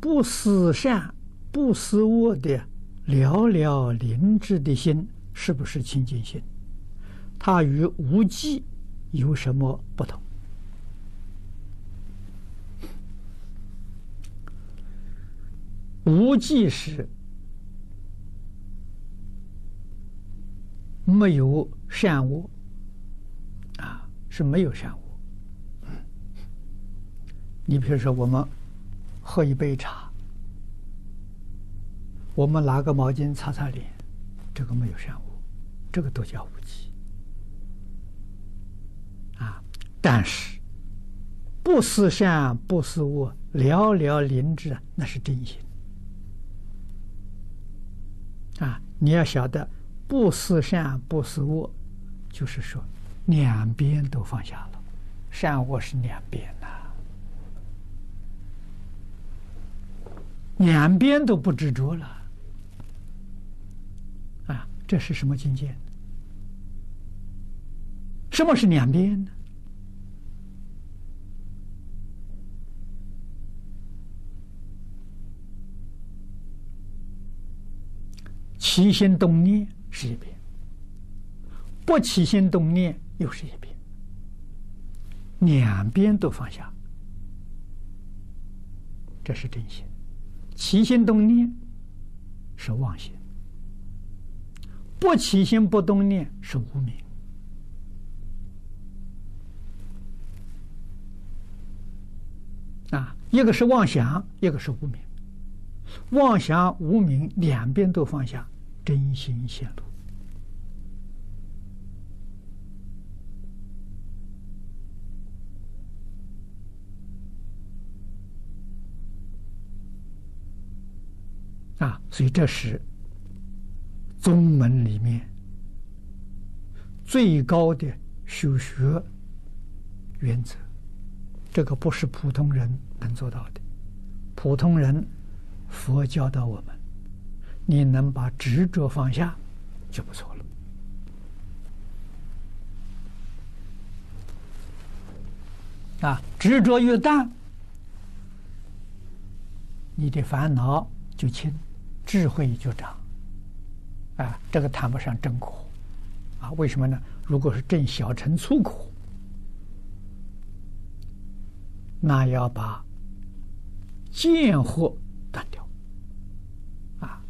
不思善、不思恶的了了灵智的心，是不是清净心？它与无记有什么不同？无记是没有善恶啊，是没有善恶。你比如说，我们喝一杯茶，我们拿个毛巾擦擦脸，这个没有善恶，这个都叫无记啊。但是不思善，不思恶，了了灵智，那是真心。啊，你要晓得，不思善，不思恶，就是说，两边都放下了，善恶是两边呐，两边都不执着了，啊，这是什么境界？什么是两边呢？起心动念是一边，不起心动念又是一边，两边都放下，这是真心。起心动念是妄心，不起心不动念是无明。啊，一个是妄想，一个是无明。妄想、无明两边都放下。真心显露啊，所以这是宗门里面最高的修学原则。这个不是普通人能做到的，普通人佛教导我们。你能把执着放下，就不错了。啊，执着越淡，你的烦恼就轻，智慧就长。啊，这个谈不上正苦，啊，为什么呢？如果是正小乘粗苦，那要把见惑断掉。啊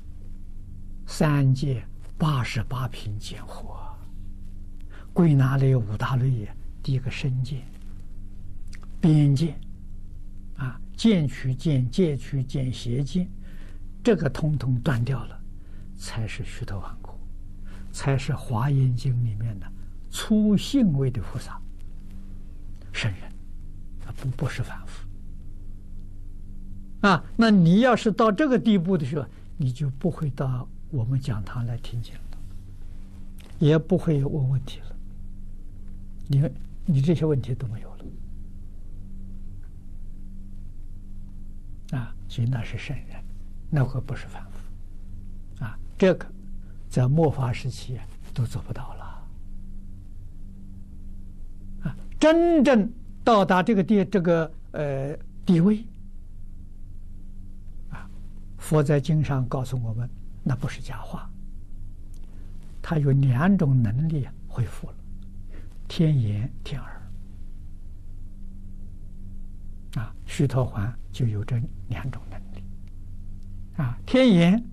三界八十八品见惑，归纳类五大类。第一个身见、边界，啊，见取见、戒取见、邪见，这个通通断掉了，才是须陀洹果，才是华严经里面的粗性位的菩萨、圣人，啊，不不是凡夫。啊，那你要是到这个地步的时候，你就不会到。我们讲堂来听经了，也不会问问题了。你你这些问题都没有了啊！所以那是圣人，那可不是凡夫啊。这个在末法时期都做不到了啊！真正到达这个地这个呃地位啊，佛在经上告诉我们。那不是假话，他有两种能力恢复了，天眼、天耳，啊，须陀洹就有这两种能力，啊，天眼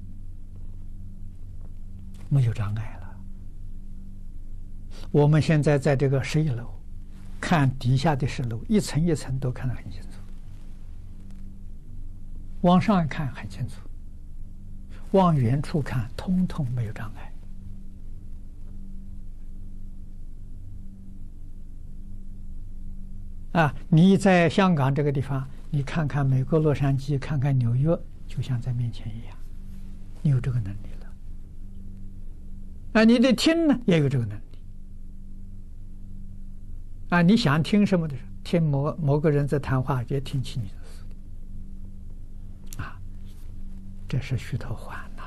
没有障碍了。我们现在在这个十一楼，看底下的十楼，一层一层都看得很清楚，往上看很清楚。往远处看，通通没有障碍。啊，你在香港这个地方，你看看美国洛杉矶，看看纽约，就像在面前一样，你有这个能力了。啊，你的听呢，也有这个能力。啊，你想听什么的时候，听某某个人在谈话，也听清楚。这是须陀洹呐，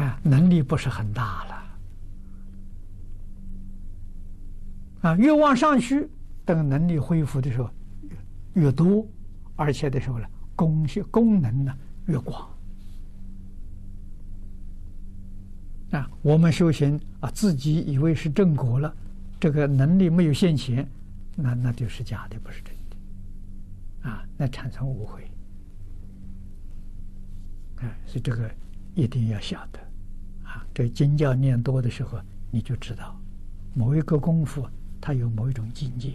啊，能力不是很大了，啊，越往上去，等能力恢复的时候，越多，而且的时候呢，功效功能呢越广。啊，我们修行啊，自己以为是正果了，这个能力没有现前，那那就是假的，不是真的。啊，那产生误会。啊，所以这个一定要晓得。啊，这经教念多的时候，你就知道，某一个功夫它有某一种境界。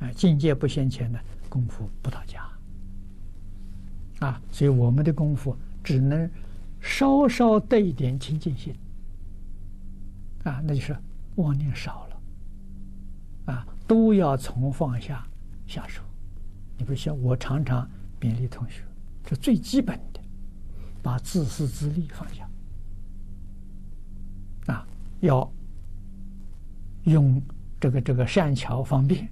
啊，境界不现前呢，功夫不到家。啊，所以我们的功夫只能。稍稍带一点清净心，啊，那就是妄念少了，啊，都要从放下下手。你比如像我常常勉励同学，这最基本的，把自私自利放下，啊，要用这个这个善巧方便，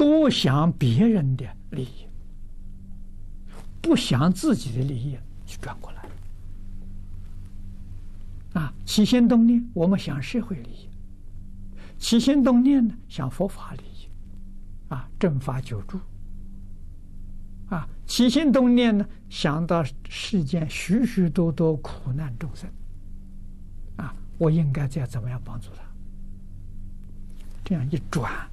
多想别人的利益，不想自己的利益。去转过来啊！起心动念，我们想社会利益；起心动念呢，想佛法利益，啊，正法久住。啊，起心动念呢，想到世间许许多多苦难众生，啊，我应该再怎么样帮助他？这样一转，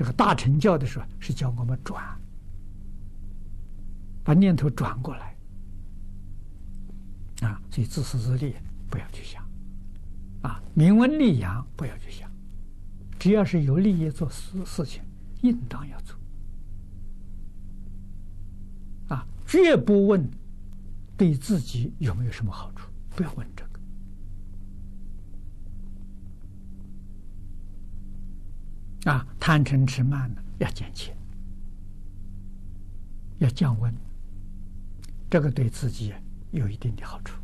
这个大乘教的时候是叫我们转，把念头转过来。啊，所以自私自利不要去想，啊，名闻利养不要去想，只要是有利益做事事情，应当要做，啊，绝不问对自己有没有什么好处，不要问这个，啊，贪嗔痴慢呢要减轻，要降温，这个对自己。有一定的好处。